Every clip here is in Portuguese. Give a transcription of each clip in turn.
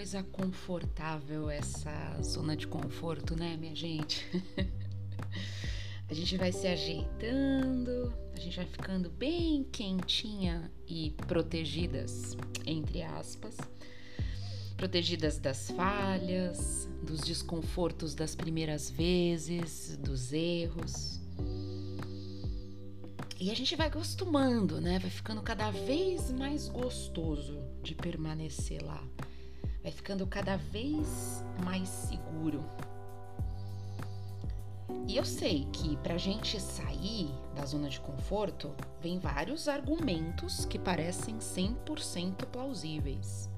coisa confortável essa zona de conforto, né, minha gente? a gente vai se ajeitando, a gente vai ficando bem quentinha e protegidas, entre aspas. Protegidas das falhas, dos desconfortos das primeiras vezes, dos erros. E a gente vai acostumando, né? Vai ficando cada vez mais gostoso de permanecer lá. Vai ficando cada vez mais seguro. E eu sei que para a gente sair da zona de conforto, vem vários argumentos que parecem 100% plausíveis.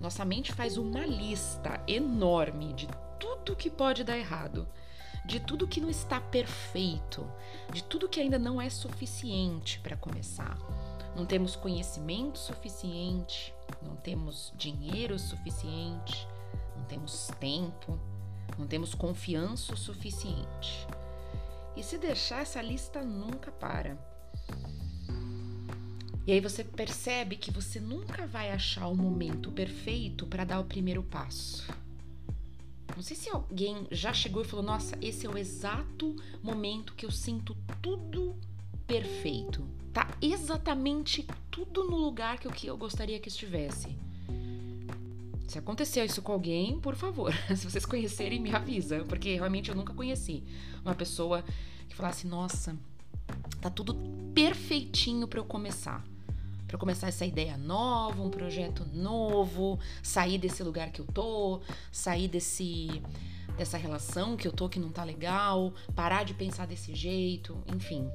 Nossa mente faz uma lista enorme de tudo que pode dar errado de tudo que não está perfeito, de tudo que ainda não é suficiente para começar. Não temos conhecimento suficiente, não temos dinheiro suficiente, não temos tempo, não temos confiança o suficiente. E se deixar, essa lista nunca para. E aí você percebe que você nunca vai achar o momento perfeito para dar o primeiro passo. Não sei se alguém já chegou e falou: Nossa, esse é o exato momento que eu sinto tudo perfeito. Exatamente tudo no lugar que eu, que eu gostaria que estivesse. Se aconteceu isso com alguém, por favor, se vocês conhecerem, me avisa, porque realmente eu nunca conheci uma pessoa que falasse: Nossa, tá tudo perfeitinho para eu começar para começar essa ideia nova, um projeto novo, sair desse lugar que eu tô, sair desse dessa relação que eu tô que não tá legal, parar de pensar desse jeito, enfim.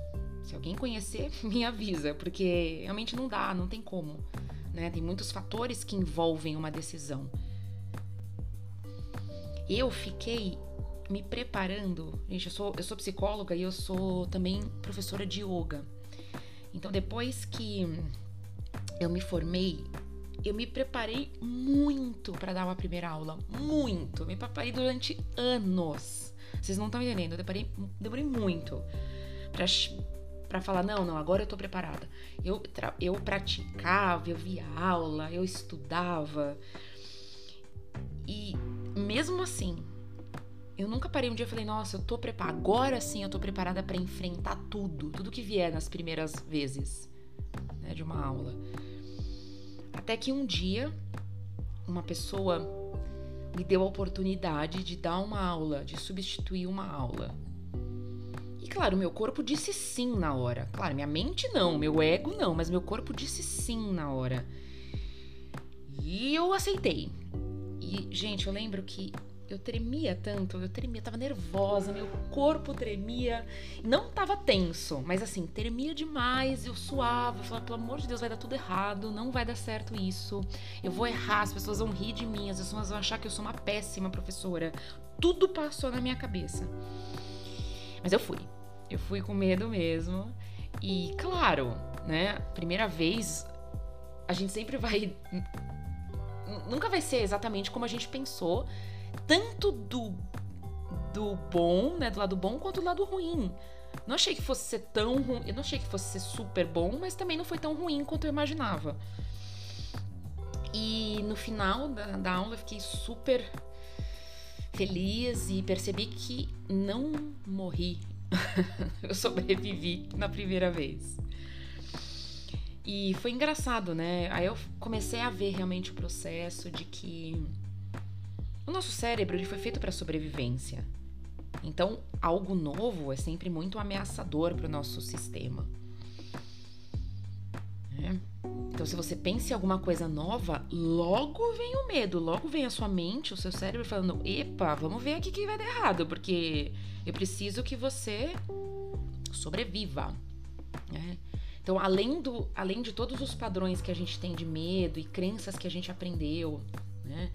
Se alguém conhecer, me avisa, porque realmente não dá, não tem como, né? Tem muitos fatores que envolvem uma decisão. Eu fiquei me preparando, gente, eu sou, eu sou psicóloga e eu sou também professora de yoga. Então, depois que eu me formei, eu me preparei muito para dar uma primeira aula. Muito. Me preparei durante anos. Vocês não estão entendendo. Eu demorei, demorei muito para falar: não, não, agora eu tô preparada. Eu, eu praticava, eu via aula, eu estudava. E mesmo assim, eu nunca parei um dia e falei: nossa, eu tô preparada. Agora sim eu tô preparada para enfrentar tudo, tudo que vier nas primeiras vezes né, de uma aula. Até que um dia, uma pessoa me deu a oportunidade de dar uma aula, de substituir uma aula. E claro, meu corpo disse sim na hora. Claro, minha mente não, meu ego não, mas meu corpo disse sim na hora. E eu aceitei. E, gente, eu lembro que eu tremia tanto, eu tremia, tava nervosa, meu corpo tremia. Não tava tenso, mas assim, tremia demais, eu suava, eu falava, pelo amor de Deus, vai dar tudo errado, não vai dar certo isso. Eu vou errar, as pessoas vão rir de mim, as pessoas vão achar que eu sou uma péssima professora. Tudo passou na minha cabeça. Mas eu fui. Eu fui com medo mesmo. E claro, né, primeira vez a gente sempre vai nunca vai ser exatamente como a gente pensou tanto do, do bom, né, do lado bom, quanto do lado ruim. Não achei que fosse ser tão ruim, eu não achei que fosse ser super bom, mas também não foi tão ruim quanto eu imaginava. E no final da, da aula eu fiquei super feliz e percebi que não morri. eu sobrevivi na primeira vez. E foi engraçado, né? Aí eu comecei a ver realmente o processo de que o nosso cérebro ele foi feito para sobrevivência. Então, algo novo é sempre muito ameaçador para o nosso sistema. Então, se você pensa em alguma coisa nova, logo vem o medo, logo vem a sua mente, o seu cérebro falando: epa, vamos ver aqui que vai dar errado, porque eu preciso que você sobreviva. Né? Então, além, do, além de todos os padrões que a gente tem de medo e crenças que a gente aprendeu, né?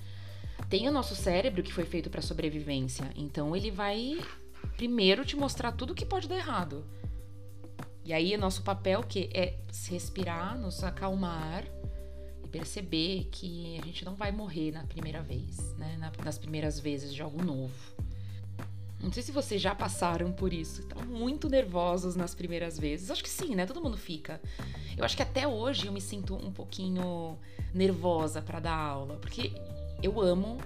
tem o nosso cérebro que foi feito para sobrevivência. Então ele vai primeiro te mostrar tudo que pode dar errado. E aí nosso papel que é se respirar, nos acalmar e perceber que a gente não vai morrer na primeira vez, né? nas primeiras vezes de algo novo. Não sei se vocês já passaram por isso. Estão muito nervosos nas primeiras vezes. Acho que sim, né? Todo mundo fica. Eu acho que até hoje eu me sinto um pouquinho nervosa para dar aula, porque eu amo.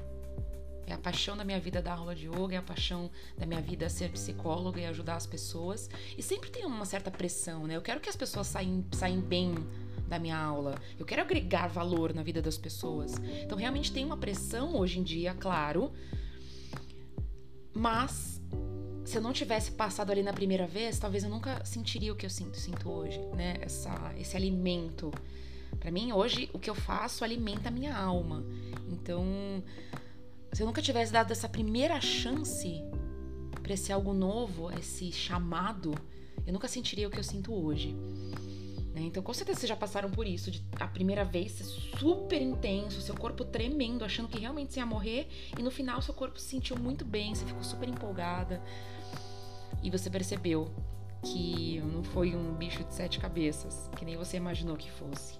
É a paixão da minha vida dar aula de yoga, é a paixão da minha vida ser psicóloga e ajudar as pessoas. E sempre tem uma certa pressão, né? Eu quero que as pessoas saiam, saiam bem da minha aula. Eu quero agregar valor na vida das pessoas. Então, realmente tem uma pressão hoje em dia, claro. Mas se eu não tivesse passado ali na primeira vez, talvez eu nunca sentiria o que eu sinto, sinto hoje, né? Essa, esse alimento. Para mim, hoje, o que eu faço alimenta a minha alma. Então, se eu nunca tivesse dado essa primeira chance para esse algo novo, esse chamado, eu nunca sentiria o que eu sinto hoje. Né? Então, com certeza vocês já passaram por isso, de a primeira vez ser super intenso, seu corpo tremendo, achando que realmente você ia morrer, e no final seu corpo se sentiu muito bem, você ficou super empolgada, e você percebeu que não foi um bicho de sete cabeças, que nem você imaginou que fosse.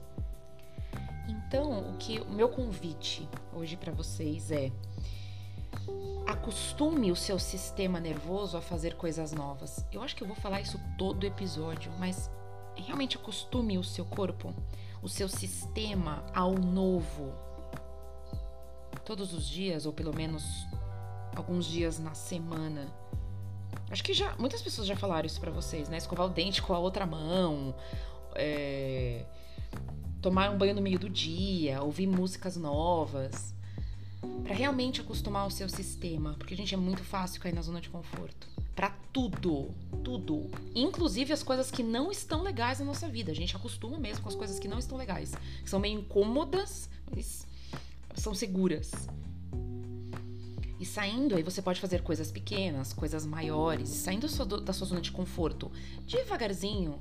Então, o que o meu convite hoje para vocês é acostume o seu sistema nervoso a fazer coisas novas. Eu acho que eu vou falar isso todo episódio, mas realmente acostume o seu corpo, o seu sistema ao novo. Todos os dias, ou pelo menos alguns dias na semana. Acho que já muitas pessoas já falaram isso para vocês, né? Escovar o dente com a outra mão, é, tomar um banho no meio do dia, ouvir músicas novas, para realmente acostumar o seu sistema, porque a gente é muito fácil cair na zona de conforto para tudo, tudo, inclusive as coisas que não estão legais na nossa vida. A gente acostuma mesmo com as coisas que não estão legais, que são meio incômodas, mas são seguras. E saindo, aí você pode fazer coisas pequenas, coisas maiores, saindo da sua zona de conforto devagarzinho,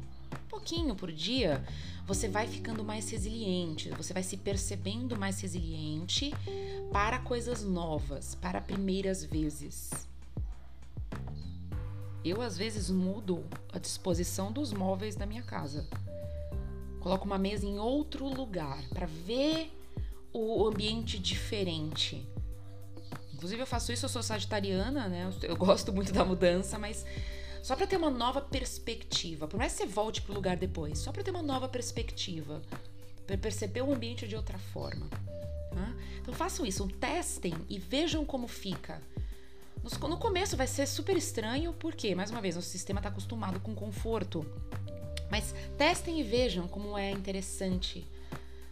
pouquinho por dia, você vai ficando mais resiliente, você vai se percebendo mais resiliente para coisas novas, para primeiras vezes. Eu, às vezes, mudo a disposição dos móveis da minha casa. Coloco uma mesa em outro lugar para ver o ambiente diferente. Inclusive, eu faço isso, eu sou sagitariana, né? Eu gosto muito da mudança, mas só para ter uma nova perspectiva. Por mais que você volte pro lugar depois, só para ter uma nova perspectiva. Para perceber o ambiente de outra forma. Tá? Então, façam isso, testem e vejam como fica. No começo vai ser super estranho, porque, mais uma vez, nosso sistema está acostumado com conforto. Mas testem e vejam como é interessante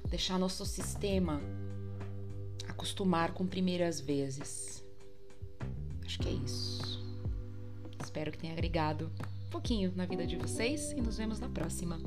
deixar nosso sistema acostumar com primeiras vezes. Acho que é isso. Espero que tenha agregado um pouquinho na vida de vocês e nos vemos na próxima.